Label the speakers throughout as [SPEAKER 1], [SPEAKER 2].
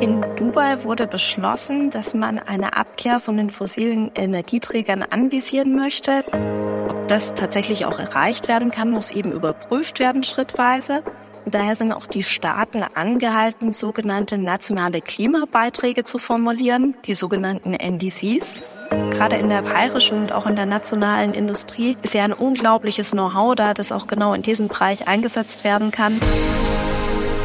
[SPEAKER 1] In Dubai wurde beschlossen, dass man eine Abkehr von den fossilen Energieträgern anvisieren möchte. Ob das tatsächlich auch erreicht werden kann, muss eben überprüft werden schrittweise. Und daher sind auch die Staaten angehalten, sogenannte nationale Klimabeiträge zu formulieren, die sogenannten NDCs. Gerade in der bayerischen und auch in der nationalen Industrie ist ja ein unglaubliches Know-how da, das auch genau in diesem Bereich eingesetzt werden kann.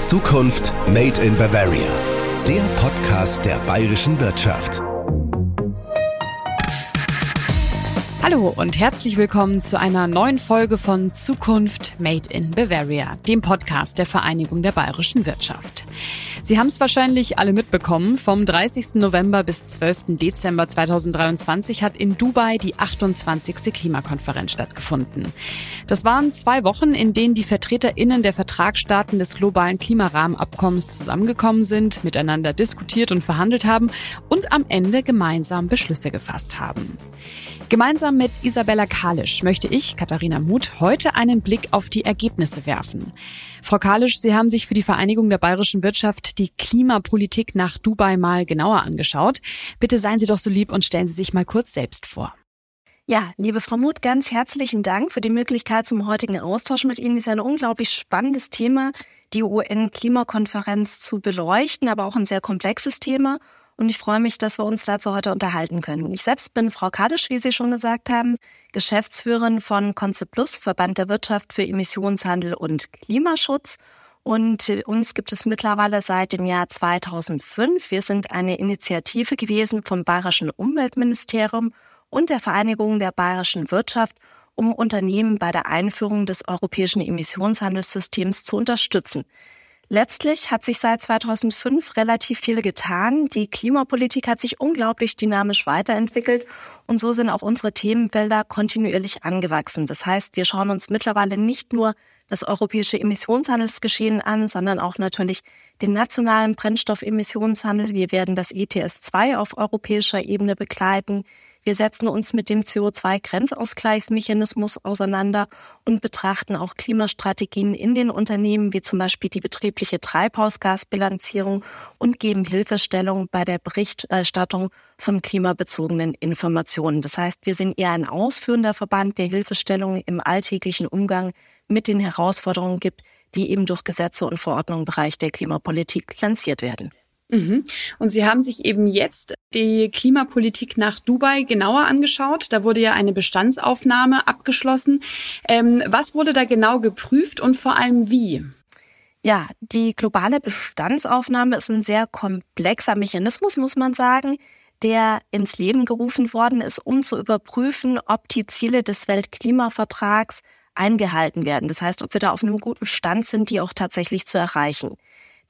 [SPEAKER 2] Zukunft Made in Bavaria. Der Podcast der bayerischen Wirtschaft.
[SPEAKER 3] Hallo und herzlich willkommen zu einer neuen Folge von Zukunft Made in Bavaria, dem Podcast der Vereinigung der bayerischen Wirtschaft. Sie haben es wahrscheinlich alle mitbekommen. Vom 30. November bis 12. Dezember 2023 hat in Dubai die 28. Klimakonferenz stattgefunden. Das waren zwei Wochen, in denen die VertreterInnen der Vertragsstaaten des globalen Klimarahmenabkommens zusammengekommen sind, miteinander diskutiert und verhandelt haben und am Ende gemeinsam Beschlüsse gefasst haben. Gemeinsam mit Isabella Kalisch möchte ich, Katharina Muth, heute einen Blick auf die Ergebnisse werfen. Frau Kalisch, Sie haben sich für die Vereinigung der bayerischen Wirtschaft die Klimapolitik nach Dubai mal genauer angeschaut. Bitte seien Sie doch so lieb und stellen Sie sich mal kurz selbst vor.
[SPEAKER 1] Ja, liebe Frau Muth, ganz herzlichen Dank für die Möglichkeit zum heutigen Austausch mit Ihnen. Es ist ein unglaublich spannendes Thema, die UN-Klimakonferenz zu beleuchten, aber auch ein sehr komplexes Thema und ich freue mich, dass wir uns dazu heute unterhalten können. Ich selbst bin Frau Kadisch, wie Sie schon gesagt haben, Geschäftsführerin von Concept Plus, Verband der Wirtschaft für Emissionshandel und Klimaschutz. Und uns gibt es mittlerweile seit dem Jahr 2005. Wir sind eine Initiative gewesen vom Bayerischen Umweltministerium und der Vereinigung der bayerischen Wirtschaft, um Unternehmen bei der Einführung des europäischen Emissionshandelssystems zu unterstützen. Letztlich hat sich seit 2005 relativ viel getan. Die Klimapolitik hat sich unglaublich dynamisch weiterentwickelt und so sind auch unsere Themenfelder kontinuierlich angewachsen. Das heißt, wir schauen uns mittlerweile nicht nur das europäische Emissionshandelsgeschehen an, sondern auch natürlich den nationalen Brennstoffemissionshandel. Wir werden das ETS 2 auf europäischer Ebene begleiten. Wir setzen uns mit dem CO2-Grenzausgleichsmechanismus auseinander und betrachten auch Klimastrategien in den Unternehmen, wie zum Beispiel die betriebliche Treibhausgasbilanzierung und geben Hilfestellung bei der Berichterstattung von klimabezogenen Informationen. Das heißt, wir sind eher ein ausführender Verband, der Hilfestellung im alltäglichen Umgang mit den Herausforderungen gibt, die eben durch Gesetze und Verordnungen im Bereich der Klimapolitik lanciert werden.
[SPEAKER 3] Mhm. Und Sie haben sich eben jetzt die Klimapolitik nach Dubai genauer angeschaut. Da wurde ja eine Bestandsaufnahme abgeschlossen. Ähm, was wurde da genau geprüft und vor allem wie?
[SPEAKER 1] Ja, die globale Bestandsaufnahme ist ein sehr komplexer Mechanismus, muss man sagen, der ins Leben gerufen worden ist, um zu überprüfen, ob die Ziele des Weltklimavertrags eingehalten werden. Das heißt, ob wir da auf einem guten Stand sind, die auch tatsächlich zu erreichen.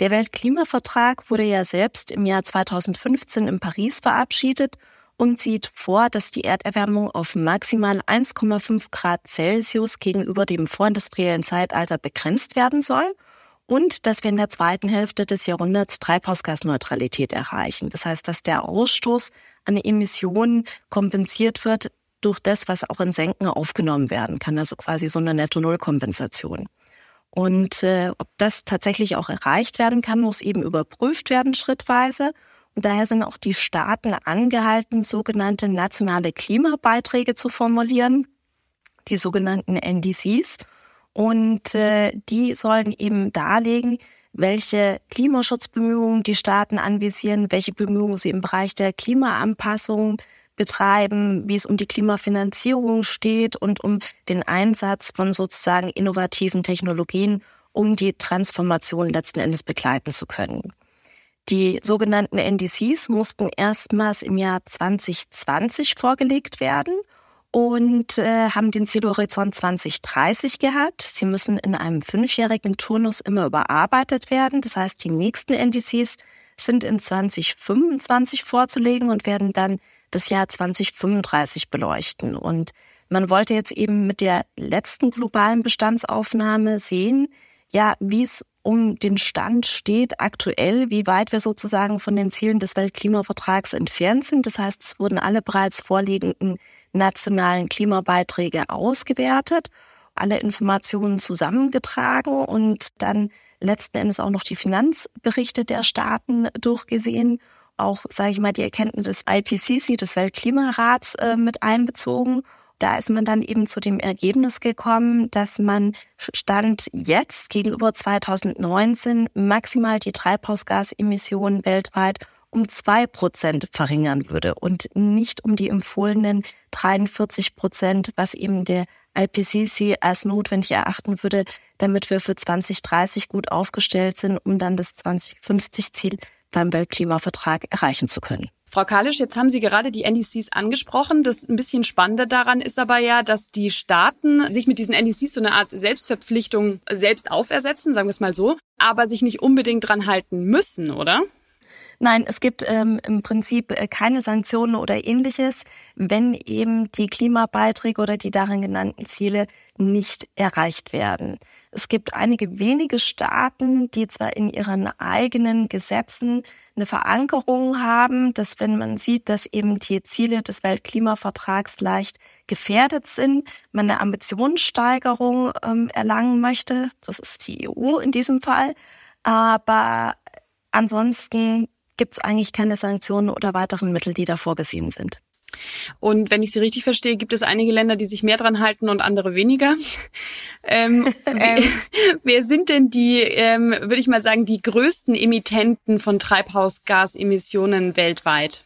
[SPEAKER 1] Der Weltklimavertrag wurde ja selbst im Jahr 2015 in Paris verabschiedet und sieht vor, dass die Erderwärmung auf maximal 1,5 Grad Celsius gegenüber dem vorindustriellen Zeitalter begrenzt werden soll und dass wir in der zweiten Hälfte des Jahrhunderts Treibhausgasneutralität erreichen. Das heißt, dass der Ausstoß an Emissionen kompensiert wird durch das, was auch in Senken aufgenommen werden kann, also quasi so eine Netto-Null-Kompensation. Und äh, ob das tatsächlich auch erreicht werden kann, muss eben überprüft werden schrittweise. Und daher sind auch die Staaten angehalten, sogenannte nationale Klimabeiträge zu formulieren, die sogenannten NDCs. Und äh, die sollen eben darlegen, welche Klimaschutzbemühungen die Staaten anvisieren, welche Bemühungen sie im Bereich der Klimaanpassung betreiben, wie es um die Klimafinanzierung steht und um den Einsatz von sozusagen innovativen Technologien, um die Transformation letzten Endes begleiten zu können. Die sogenannten NDCs mussten erstmals im Jahr 2020 vorgelegt werden und äh, haben den Zielhorizont 2030 gehabt. Sie müssen in einem fünfjährigen Turnus immer überarbeitet werden. Das heißt, die nächsten NDCs sind in 2025 vorzulegen und werden dann das Jahr 2035 beleuchten. Und man wollte jetzt eben mit der letzten globalen Bestandsaufnahme sehen, ja, wie es um den Stand steht aktuell, wie weit wir sozusagen von den Zielen des Weltklimavertrags entfernt sind. Das heißt, es wurden alle bereits vorliegenden nationalen Klimabeiträge ausgewertet alle Informationen zusammengetragen und dann letzten Endes auch noch die Finanzberichte der Staaten durchgesehen auch, sage ich mal, die Erkenntnis des IPCC, des Weltklimarats, äh, mit einbezogen. Da ist man dann eben zu dem Ergebnis gekommen, dass man Stand jetzt gegenüber 2019 maximal die Treibhausgasemissionen weltweit um zwei Prozent verringern würde und nicht um die empfohlenen 43 Prozent, was eben der IPCC als notwendig erachten würde, damit wir für 2030 gut aufgestellt sind, um dann das 2050-Ziel beim Weltklimavertrag erreichen zu können.
[SPEAKER 3] Frau Kalisch, jetzt haben Sie gerade die NDCs angesprochen. Das ein bisschen Spannende daran ist aber ja, dass die Staaten sich mit diesen NDCs so eine Art Selbstverpflichtung selbst aufersetzen, sagen wir es mal so, aber sich nicht unbedingt dran halten müssen, oder?
[SPEAKER 1] Nein, es gibt ähm, im Prinzip äh, keine Sanktionen oder ähnliches, wenn eben die Klimabeiträge oder die darin genannten Ziele nicht erreicht werden. Es gibt einige wenige Staaten, die zwar in ihren eigenen Gesetzen eine Verankerung haben, dass wenn man sieht, dass eben die Ziele des Weltklimavertrags vielleicht gefährdet sind, man eine Ambitionssteigerung ähm, erlangen möchte. Das ist die EU in diesem Fall. Aber ansonsten gibt es eigentlich keine Sanktionen oder weiteren Mittel, die da vorgesehen sind.
[SPEAKER 3] Und wenn ich Sie richtig verstehe, gibt es einige Länder, die sich mehr dran halten und andere weniger. ähm, ähm, wer sind denn die, ähm, würde ich mal sagen, die größten Emittenten von Treibhausgasemissionen weltweit?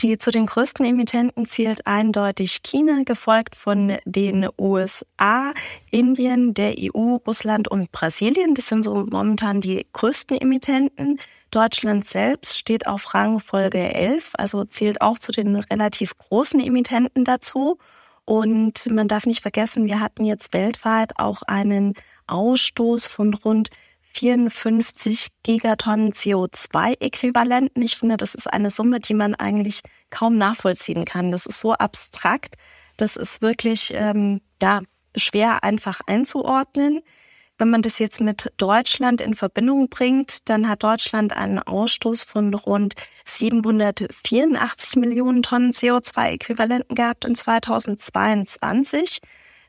[SPEAKER 1] Die zu den größten Emittenten zählt eindeutig China, gefolgt von den USA, Indien, der EU, Russland und Brasilien. Das sind so momentan die größten Emittenten. Deutschland selbst steht auf Rangfolge 11, also zählt auch zu den relativ großen Emittenten dazu. Und man darf nicht vergessen, wir hatten jetzt weltweit auch einen Ausstoß von rund 54 Gigatonnen CO2-Äquivalenten. Ich finde, das ist eine Summe, die man eigentlich kaum nachvollziehen kann. Das ist so abstrakt, das ist wirklich ähm, ja, schwer einfach einzuordnen. Wenn man das jetzt mit Deutschland in Verbindung bringt, dann hat Deutschland einen Ausstoß von rund 784 Millionen Tonnen CO2-Äquivalenten gehabt in 2022.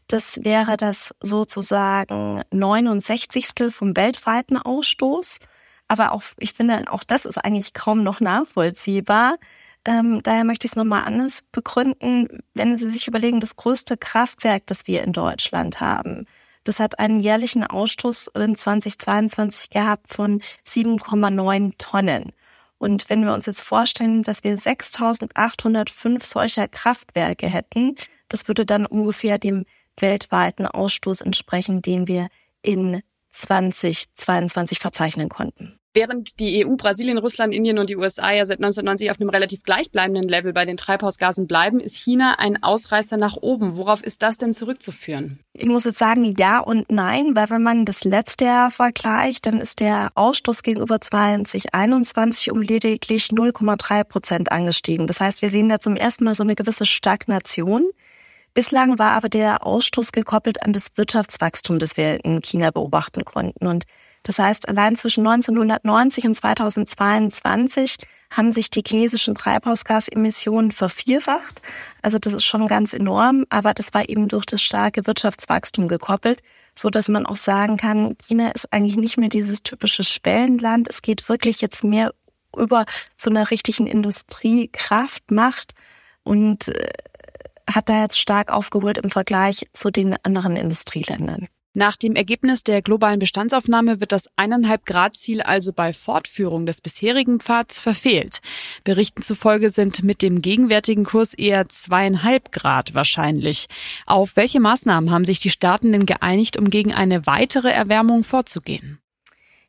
[SPEAKER 1] Das wäre das sozusagen 69. vom weltweiten Ausstoß. Aber auch, ich finde, auch das ist eigentlich kaum noch nachvollziehbar. Ähm, daher möchte ich es nochmal anders begründen. Wenn Sie sich überlegen, das größte Kraftwerk, das wir in Deutschland haben, das hat einen jährlichen Ausstoß in 2022 gehabt von 7,9 Tonnen. Und wenn wir uns jetzt vorstellen, dass wir 6.805 solcher Kraftwerke hätten, das würde dann ungefähr dem weltweiten Ausstoß entsprechen, den wir in 2022 verzeichnen konnten.
[SPEAKER 3] Während die EU, Brasilien, Russland, Indien und die USA ja seit 1990 auf einem relativ gleichbleibenden Level bei den Treibhausgasen bleiben, ist China ein Ausreißer nach oben. Worauf ist das denn zurückzuführen?
[SPEAKER 1] Ich muss jetzt sagen, ja und nein, weil wenn man das letzte Jahr vergleicht, dann ist der Ausstoß gegenüber 2021 um lediglich 0,3 Prozent angestiegen. Das heißt, wir sehen da zum ersten Mal so eine gewisse Stagnation. Bislang war aber der Ausstoß gekoppelt an das Wirtschaftswachstum, das wir in China beobachten konnten. Und das heißt, allein zwischen 1990 und 2022 haben sich die chinesischen Treibhausgasemissionen vervierfacht. Also das ist schon ganz enorm, aber das war eben durch das starke Wirtschaftswachstum gekoppelt, so dass man auch sagen kann, China ist eigentlich nicht mehr dieses typische Schwellenland. Es geht wirklich jetzt mehr über zu einer richtigen Industriekraft, Macht und äh, hat da jetzt stark aufgeholt im Vergleich zu den anderen Industrieländern.
[SPEAKER 3] Nach dem Ergebnis der globalen Bestandsaufnahme wird das eineinhalb Grad Ziel also bei Fortführung des bisherigen Pfads verfehlt. Berichten zufolge sind mit dem gegenwärtigen Kurs eher zweieinhalb Grad wahrscheinlich. Auf welche Maßnahmen haben sich die Staaten denn geeinigt, um gegen eine weitere Erwärmung vorzugehen?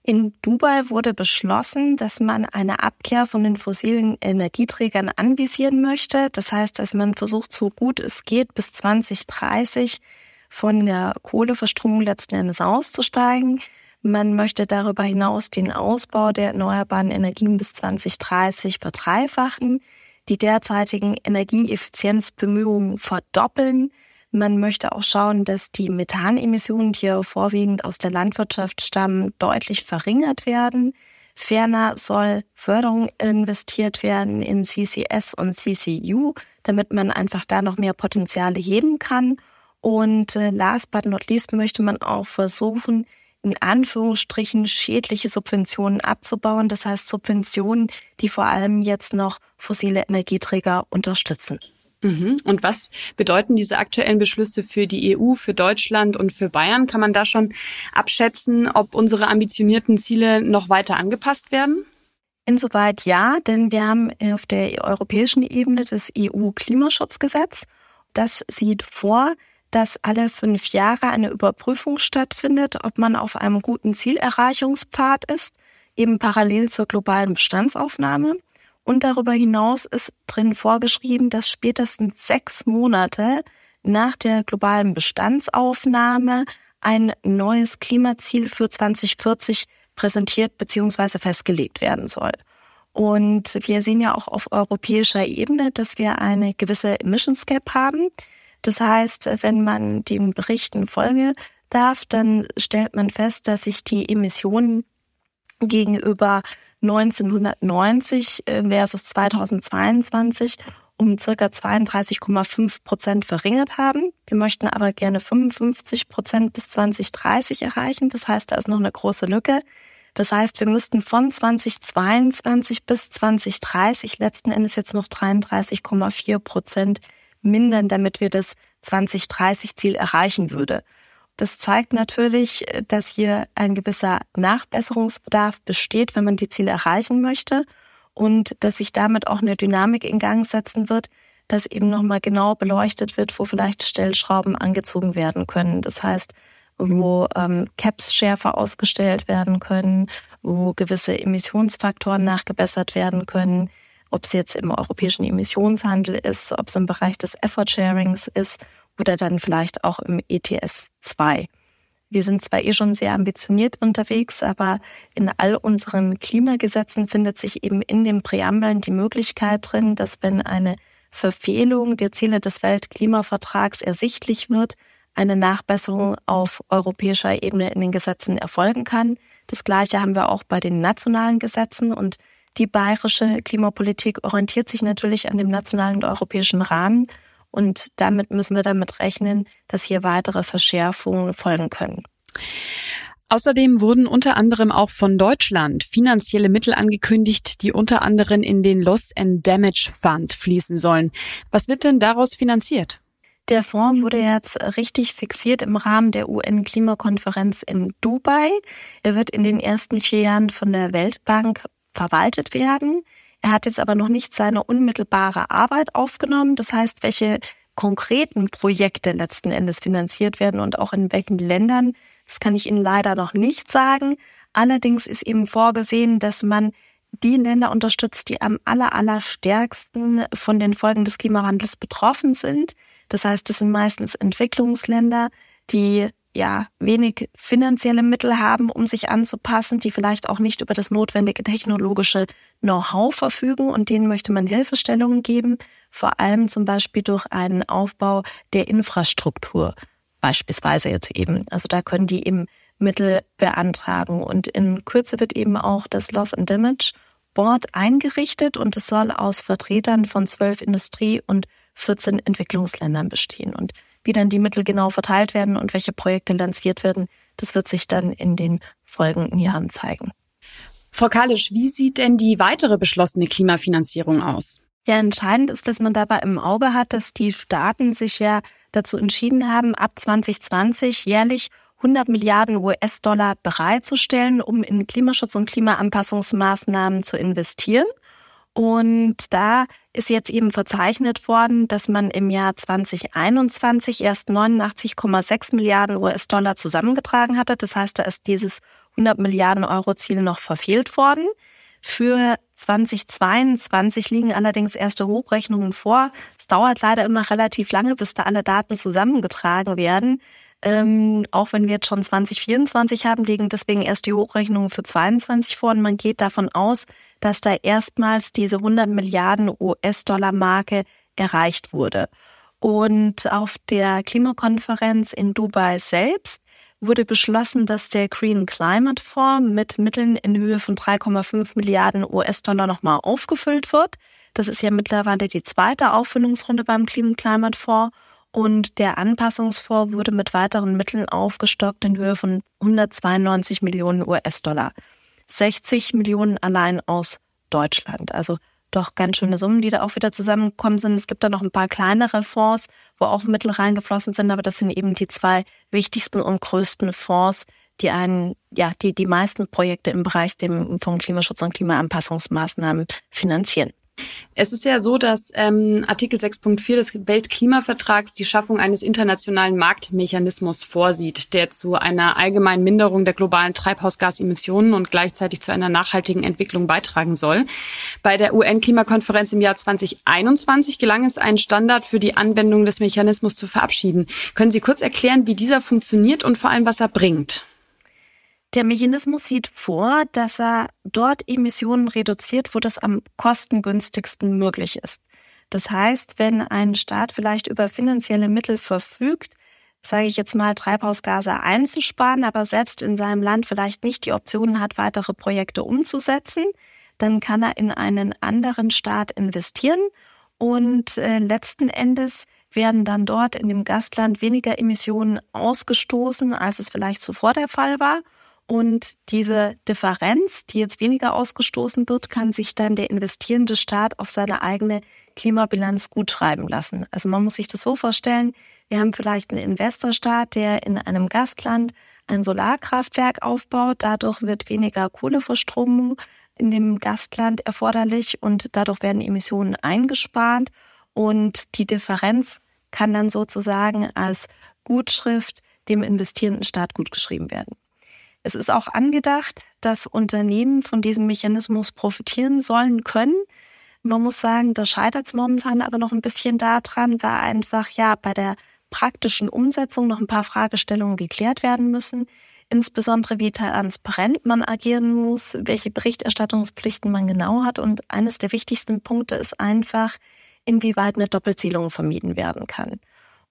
[SPEAKER 1] In Dubai wurde beschlossen, dass man eine Abkehr von den fossilen Energieträgern anvisieren möchte. Das heißt, dass man versucht, so gut es geht, bis 2030 von der Kohleverstromung letzten Endes auszusteigen. Man möchte darüber hinaus den Ausbau der erneuerbaren Energien bis 2030 verdreifachen, die derzeitigen Energieeffizienzbemühungen verdoppeln. Man möchte auch schauen, dass die Methanemissionen, die ja vorwiegend aus der Landwirtschaft stammen, deutlich verringert werden. Ferner soll Förderung investiert werden in CCS und CCU, damit man einfach da noch mehr Potenziale heben kann. Und äh, last but not least möchte man auch versuchen, in Anführungsstrichen schädliche Subventionen abzubauen. Das heißt Subventionen, die vor allem jetzt noch fossile Energieträger unterstützen.
[SPEAKER 3] Mhm. Und was bedeuten diese aktuellen Beschlüsse für die EU, für Deutschland und für Bayern? Kann man da schon abschätzen, ob unsere ambitionierten Ziele noch weiter angepasst werden?
[SPEAKER 1] Insoweit ja, denn wir haben auf der europäischen Ebene das EU-Klimaschutzgesetz. Das sieht vor, dass alle fünf Jahre eine Überprüfung stattfindet, ob man auf einem guten Zielerreichungspfad ist, eben parallel zur globalen Bestandsaufnahme. Und darüber hinaus ist drin vorgeschrieben, dass spätestens sechs Monate nach der globalen Bestandsaufnahme ein neues Klimaziel für 2040 präsentiert bzw. festgelegt werden soll. Und wir sehen ja auch auf europäischer Ebene, dass wir eine gewisse Emissions Gap haben. Das heißt, wenn man dem Berichten folge darf, dann stellt man fest, dass sich die Emissionen gegenüber 1990 äh, versus 2022 um circa 32,5 Prozent verringert haben. Wir möchten aber gerne 55 Prozent bis 2030 erreichen. Das heißt, da ist noch eine große Lücke. Das heißt, wir müssten von 2022 bis 2030 letzten Endes jetzt noch 33,4 Prozent mindern, damit wir das 2030-Ziel erreichen würde. Das zeigt natürlich, dass hier ein gewisser Nachbesserungsbedarf besteht, wenn man die Ziele erreichen möchte. Und dass sich damit auch eine Dynamik in Gang setzen wird, dass eben nochmal genau beleuchtet wird, wo vielleicht Stellschrauben angezogen werden können. Das heißt, wo ähm, Caps schärfer ausgestellt werden können, wo gewisse Emissionsfaktoren nachgebessert werden können, ob es jetzt im europäischen Emissionshandel ist, ob es im Bereich des Effort Sharings ist oder dann vielleicht auch im ETS 2. Wir sind zwar eh schon sehr ambitioniert unterwegs, aber in all unseren Klimagesetzen findet sich eben in den Präambeln die Möglichkeit drin, dass wenn eine Verfehlung der Ziele des Weltklimavertrags ersichtlich wird, eine Nachbesserung auf europäischer Ebene in den Gesetzen erfolgen kann. Das Gleiche haben wir auch bei den nationalen Gesetzen und die bayerische Klimapolitik orientiert sich natürlich an dem nationalen und europäischen Rahmen. Und damit müssen wir damit rechnen, dass hier weitere Verschärfungen folgen können.
[SPEAKER 3] Außerdem wurden unter anderem auch von Deutschland finanzielle Mittel angekündigt, die unter anderem in den Loss and Damage Fund fließen sollen. Was wird denn daraus finanziert?
[SPEAKER 1] Der Fonds wurde jetzt richtig fixiert im Rahmen der UN-Klimakonferenz in Dubai. Er wird in den ersten vier Jahren von der Weltbank verwaltet werden. Er hat jetzt aber noch nicht seine unmittelbare Arbeit aufgenommen. Das heißt, welche konkreten Projekte letzten Endes finanziert werden und auch in welchen Ländern, das kann ich Ihnen leider noch nicht sagen. Allerdings ist eben vorgesehen, dass man die Länder unterstützt, die am aller, aller stärksten von den Folgen des Klimawandels betroffen sind. Das heißt, das sind meistens Entwicklungsländer, die ja wenig finanzielle Mittel haben, um sich anzupassen, die vielleicht auch nicht über das notwendige technologische Know-how verfügen und denen möchte man Hilfestellungen geben, vor allem zum Beispiel durch einen Aufbau der Infrastruktur, beispielsweise jetzt eben. Also da können die eben Mittel beantragen und in Kürze wird eben auch das Loss and Damage Board eingerichtet und es soll aus Vertretern von zwölf Industrie- und 14 Entwicklungsländern bestehen. Und wie dann die Mittel genau verteilt werden und welche Projekte lanciert werden, das wird sich dann in den folgenden Jahren zeigen.
[SPEAKER 3] Frau Kalisch, wie sieht denn die weitere beschlossene Klimafinanzierung aus?
[SPEAKER 1] Ja, entscheidend ist, dass man dabei im Auge hat, dass die Staaten sich ja dazu entschieden haben, ab 2020 jährlich 100 Milliarden US-Dollar bereitzustellen, um in Klimaschutz und Klimaanpassungsmaßnahmen zu investieren. Und da ist jetzt eben verzeichnet worden, dass man im Jahr 2021 erst 89,6 Milliarden US-Dollar zusammengetragen hatte. Das heißt, da ist dieses 100 Milliarden Euro Ziel noch verfehlt worden. Für 2022 liegen allerdings erste Hochrechnungen vor. Es dauert leider immer relativ lange, bis da alle Daten zusammengetragen werden. Ähm, auch wenn wir jetzt schon 2024 haben, liegen deswegen erst die Hochrechnungen für 22 vor und man geht davon aus, dass da erstmals diese 100 Milliarden US-Dollar-Marke erreicht wurde. Und auf der Klimakonferenz in Dubai selbst wurde beschlossen, dass der Green Climate Fonds mit Mitteln in Höhe von 3,5 Milliarden US-Dollar nochmal aufgefüllt wird. Das ist ja mittlerweile die zweite Auffüllungsrunde beim Clean Climate Fonds. Und der Anpassungsfonds wurde mit weiteren Mitteln aufgestockt in Höhe von 192 Millionen US-Dollar. 60 Millionen allein aus Deutschland. Also doch ganz schöne Summen, die da auch wieder zusammengekommen sind. Es gibt da noch ein paar kleinere Fonds, wo auch Mittel reingeflossen sind, aber das sind eben die zwei wichtigsten und größten Fonds, die einen, ja, die die meisten Projekte im Bereich dem, von Klimaschutz und Klimaanpassungsmaßnahmen finanzieren.
[SPEAKER 3] Es ist ja so, dass ähm, Artikel 6.4 des Weltklimavertrags die Schaffung eines internationalen Marktmechanismus vorsieht, der zu einer allgemeinen Minderung der globalen Treibhausgasemissionen und gleichzeitig zu einer nachhaltigen Entwicklung beitragen soll. Bei der UN-Klimakonferenz im Jahr 2021 gelang es, einen Standard für die Anwendung des Mechanismus zu verabschieden. Können Sie kurz erklären, wie dieser funktioniert und vor allem, was er bringt?
[SPEAKER 1] Der Mechanismus sieht vor, dass er dort Emissionen reduziert, wo das am kostengünstigsten möglich ist. Das heißt, wenn ein Staat vielleicht über finanzielle Mittel verfügt, sage ich jetzt mal, Treibhausgase einzusparen, aber selbst in seinem Land vielleicht nicht die Optionen hat, weitere Projekte umzusetzen, dann kann er in einen anderen Staat investieren und äh, letzten Endes werden dann dort in dem Gastland weniger Emissionen ausgestoßen, als es vielleicht zuvor der Fall war. Und diese Differenz, die jetzt weniger ausgestoßen wird, kann sich dann der investierende Staat auf seine eigene Klimabilanz gut schreiben lassen. Also man muss sich das so vorstellen, wir haben vielleicht einen Investorstaat, der in einem Gastland ein Solarkraftwerk aufbaut. Dadurch wird weniger Kohleverstromung in dem Gastland erforderlich und dadurch werden Emissionen eingespart. Und die Differenz kann dann sozusagen als Gutschrift dem investierenden Staat gutgeschrieben werden. Es ist auch angedacht, dass Unternehmen von diesem Mechanismus profitieren sollen können. Man muss sagen, da scheitert es momentan aber noch ein bisschen daran, weil einfach ja bei der praktischen Umsetzung noch ein paar Fragestellungen geklärt werden müssen. Insbesondere wie transparent man agieren muss, welche Berichterstattungspflichten man genau hat. Und eines der wichtigsten Punkte ist einfach, inwieweit eine Doppelzielung vermieden werden kann.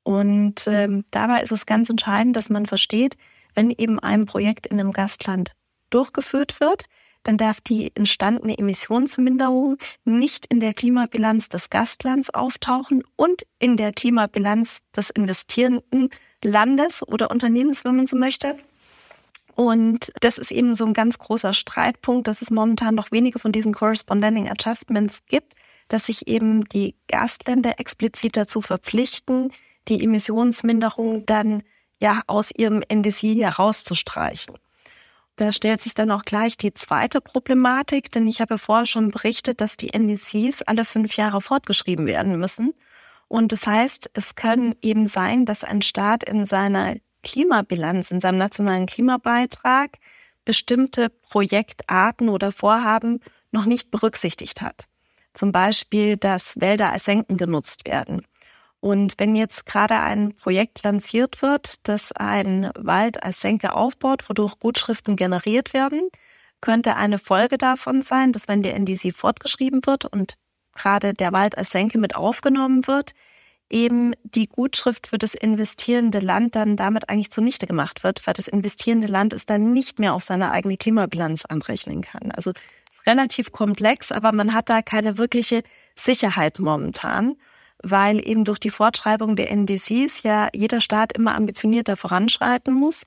[SPEAKER 1] Und ähm, dabei ist es ganz entscheidend, dass man versteht, wenn eben ein Projekt in einem Gastland durchgeführt wird, dann darf die entstandene Emissionsminderung nicht in der Klimabilanz des Gastlands auftauchen und in der Klimabilanz des investierenden Landes oder Unternehmens, wenn man so möchte. Und das ist eben so ein ganz großer Streitpunkt, dass es momentan noch wenige von diesen Corresponding Adjustments gibt, dass sich eben die Gastländer explizit dazu verpflichten, die Emissionsminderung dann ja aus ihrem NDC herauszustreichen. Da stellt sich dann auch gleich die zweite Problematik, denn ich habe vorher schon berichtet, dass die NDCs alle fünf Jahre fortgeschrieben werden müssen. Und das heißt, es kann eben sein, dass ein Staat in seiner Klimabilanz, in seinem nationalen Klimabeitrag bestimmte Projektarten oder Vorhaben noch nicht berücksichtigt hat. Zum Beispiel, dass Wälder als Senken genutzt werden und wenn jetzt gerade ein Projekt lanciert wird, das ein Wald als Senke aufbaut, wodurch Gutschriften generiert werden, könnte eine Folge davon sein, dass wenn der NDC fortgeschrieben wird und gerade der Wald als Senke mit aufgenommen wird, eben die Gutschrift für das investierende Land dann damit eigentlich zunichte gemacht wird, weil das investierende Land es dann nicht mehr auf seine eigene Klimabilanz anrechnen kann. Also ist relativ komplex, aber man hat da keine wirkliche Sicherheit momentan weil eben durch die Fortschreibung der NDCs ja jeder Staat immer ambitionierter voranschreiten muss.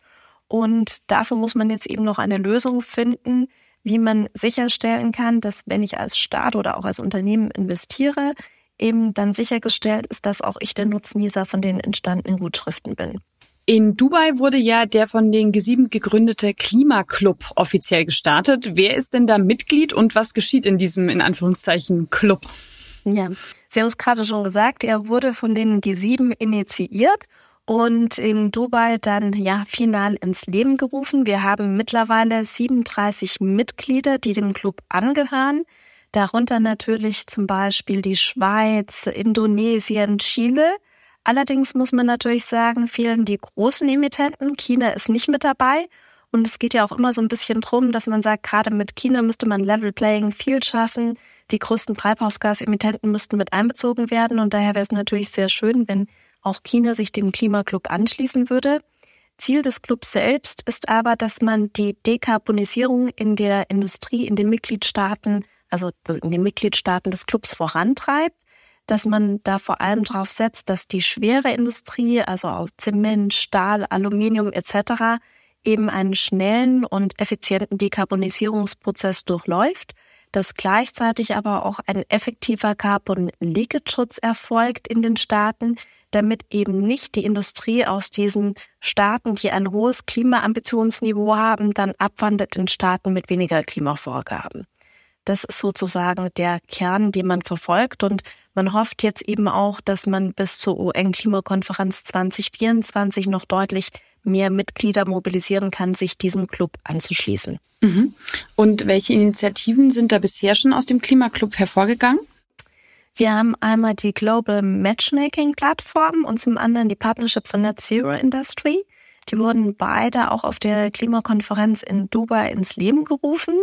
[SPEAKER 1] Und dafür muss man jetzt eben noch eine Lösung finden, wie man sicherstellen kann, dass wenn ich als Staat oder auch als Unternehmen investiere, eben dann sichergestellt ist, dass auch ich der Nutznießer von den entstandenen Gutschriften bin.
[SPEAKER 3] In Dubai wurde ja der von den G7 gegründete Klimaclub offiziell gestartet. Wer ist denn da Mitglied und was geschieht in diesem, in Anführungszeichen, Club?
[SPEAKER 1] Ja, Sie haben es gerade schon gesagt, er wurde von den G7 initiiert und in Dubai dann ja final ins Leben gerufen. Wir haben mittlerweile 37 Mitglieder, die dem Club angehören. Darunter natürlich zum Beispiel die Schweiz, Indonesien, Chile. Allerdings muss man natürlich sagen, fehlen die großen Emittenten. China ist nicht mit dabei. Und es geht ja auch immer so ein bisschen drum, dass man sagt, gerade mit China müsste man Level Playing Field schaffen. Die größten Treibhausgasemittenten müssten mit einbezogen werden. Und daher wäre es natürlich sehr schön, wenn auch China sich dem Klimaclub anschließen würde. Ziel des Clubs selbst ist aber, dass man die Dekarbonisierung in der Industrie, in den Mitgliedstaaten, also in den Mitgliedstaaten des Clubs vorantreibt. dass man da vor allem darauf setzt, dass die schwere Industrie, also auch Zement, Stahl, Aluminium etc., eben einen schnellen und effizienten Dekarbonisierungsprozess durchläuft, dass gleichzeitig aber auch ein effektiver Carbon-Leakage-Schutz erfolgt in den Staaten, damit eben nicht die Industrie aus diesen Staaten, die ein hohes Klimaambitionsniveau haben, dann abwandert in Staaten mit weniger Klimavorgaben. Das ist sozusagen der Kern, den man verfolgt. Und man hofft jetzt eben auch, dass man bis zur UN-Klimakonferenz 2024 noch deutlich mehr Mitglieder mobilisieren kann, sich diesem Club anzuschließen.
[SPEAKER 3] Mhm. Und welche Initiativen sind da bisher schon aus dem Klimaclub hervorgegangen?
[SPEAKER 1] Wir haben einmal die Global Matchmaking Plattform und zum anderen die Partnership for Net Zero Industry. Die wurden beide auch auf der Klimakonferenz in Dubai ins Leben gerufen.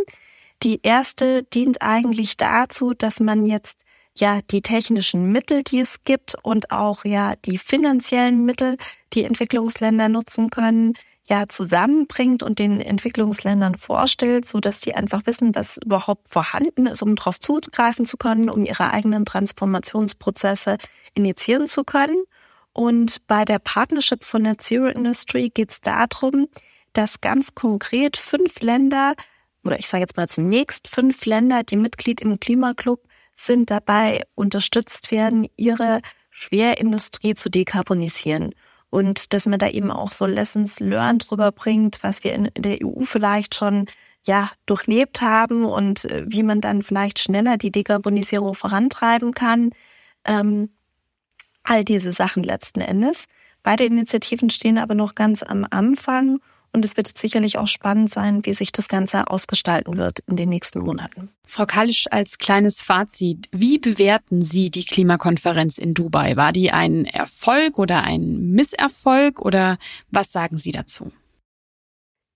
[SPEAKER 1] Die erste dient eigentlich dazu, dass man jetzt ja die technischen Mittel, die es gibt und auch ja die finanziellen Mittel, die Entwicklungsländer nutzen können, ja zusammenbringt und den Entwicklungsländern vorstellt, so dass die einfach wissen, was überhaupt vorhanden ist, um darauf zugreifen zu können, um ihre eigenen Transformationsprozesse initiieren zu können. Und bei der Partnership von Net Zero Industry geht es darum, dass ganz konkret fünf Länder oder ich sage jetzt mal zunächst fünf Länder, die Mitglied im Klimaclub sind, dabei unterstützt werden, ihre Schwerindustrie zu dekarbonisieren und dass man da eben auch so Lessons learned drüber bringt, was wir in der EU vielleicht schon ja durchlebt haben und äh, wie man dann vielleicht schneller die Dekarbonisierung vorantreiben kann. Ähm, all diese Sachen letzten Endes. Beide Initiativen stehen aber noch ganz am Anfang und es wird sicherlich auch spannend sein, wie sich das Ganze ausgestalten wird in den nächsten Monaten.
[SPEAKER 3] Frau Kalisch, als kleines Fazit, wie bewerten Sie die Klimakonferenz in Dubai? War die ein Erfolg oder ein Misserfolg oder was sagen Sie dazu?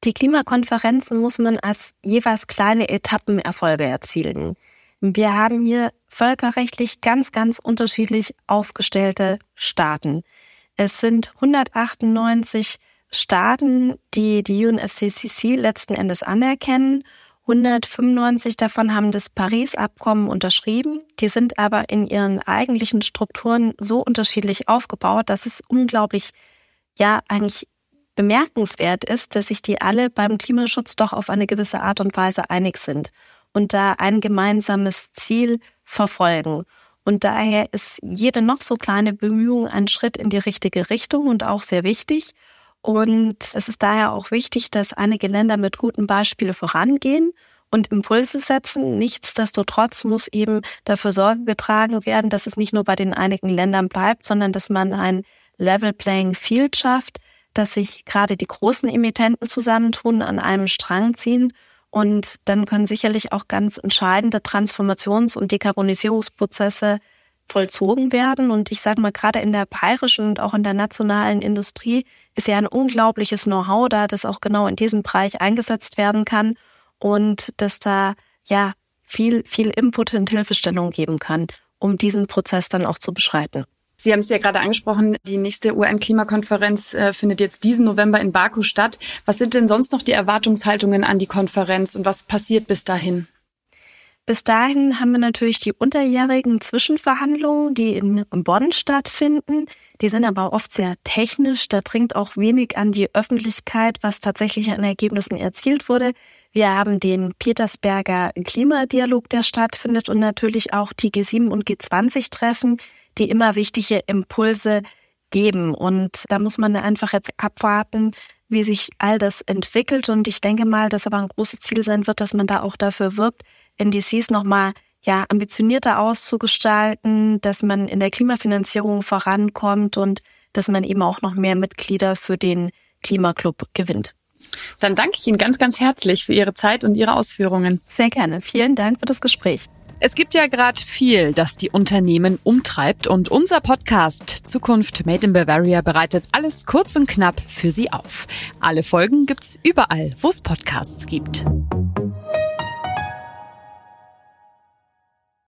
[SPEAKER 1] Die Klimakonferenzen muss man als jeweils kleine Etappenerfolge erzielen. Wir haben hier völkerrechtlich ganz, ganz unterschiedlich aufgestellte Staaten. Es sind 198 Staaten, die die UNFCCC letzten Endes anerkennen. 195 davon haben das Paris-Abkommen unterschrieben. Die sind aber in ihren eigentlichen Strukturen so unterschiedlich aufgebaut, dass es unglaublich, ja, eigentlich bemerkenswert ist, dass sich die alle beim Klimaschutz doch auf eine gewisse Art und Weise einig sind und da ein gemeinsames Ziel verfolgen. Und daher ist jede noch so kleine Bemühung ein Schritt in die richtige Richtung und auch sehr wichtig. Und es ist daher auch wichtig, dass einige Länder mit guten Beispielen vorangehen und Impulse setzen. Nichtsdestotrotz muss eben dafür Sorge getragen werden, dass es nicht nur bei den einigen Ländern bleibt, sondern dass man ein Level Playing Field schafft, dass sich gerade die großen Emittenten zusammentun, an einem Strang ziehen. Und dann können sicherlich auch ganz entscheidende Transformations- und Dekarbonisierungsprozesse vollzogen werden. Und ich sage mal, gerade in der bayerischen und auch in der nationalen Industrie ist ja ein unglaubliches Know-how da, das auch genau in diesem Bereich eingesetzt werden kann und dass da ja viel, viel Input und Hilfestellung geben kann, um diesen Prozess dann auch zu beschreiten.
[SPEAKER 3] Sie haben es ja gerade angesprochen, die nächste UN-Klimakonferenz äh, findet jetzt diesen November in Baku statt. Was sind denn sonst noch die Erwartungshaltungen an die Konferenz und was passiert bis dahin?
[SPEAKER 1] Bis dahin haben wir natürlich die unterjährigen Zwischenverhandlungen, die in Bonn stattfinden. Die sind aber oft sehr technisch. Da dringt auch wenig an die Öffentlichkeit, was tatsächlich an Ergebnissen erzielt wurde. Wir haben den Petersberger Klimadialog, der stattfindet und natürlich auch die G7 und G20-Treffen, die immer wichtige Impulse geben. Und da muss man einfach jetzt abwarten, wie sich all das entwickelt. Und ich denke mal, dass aber ein großes Ziel sein wird, dass man da auch dafür wirkt, NDCs nochmal ja, ambitionierter auszugestalten, dass man in der Klimafinanzierung vorankommt und dass man eben auch noch mehr Mitglieder für den Klimaclub gewinnt.
[SPEAKER 3] Dann danke ich Ihnen ganz, ganz herzlich für Ihre Zeit und Ihre Ausführungen.
[SPEAKER 1] Sehr gerne. Vielen Dank für das Gespräch.
[SPEAKER 3] Es gibt ja gerade viel, das die Unternehmen umtreibt und unser Podcast Zukunft Made in Bavaria bereitet alles kurz und knapp für Sie auf. Alle Folgen gibt's überall, wo es Podcasts gibt.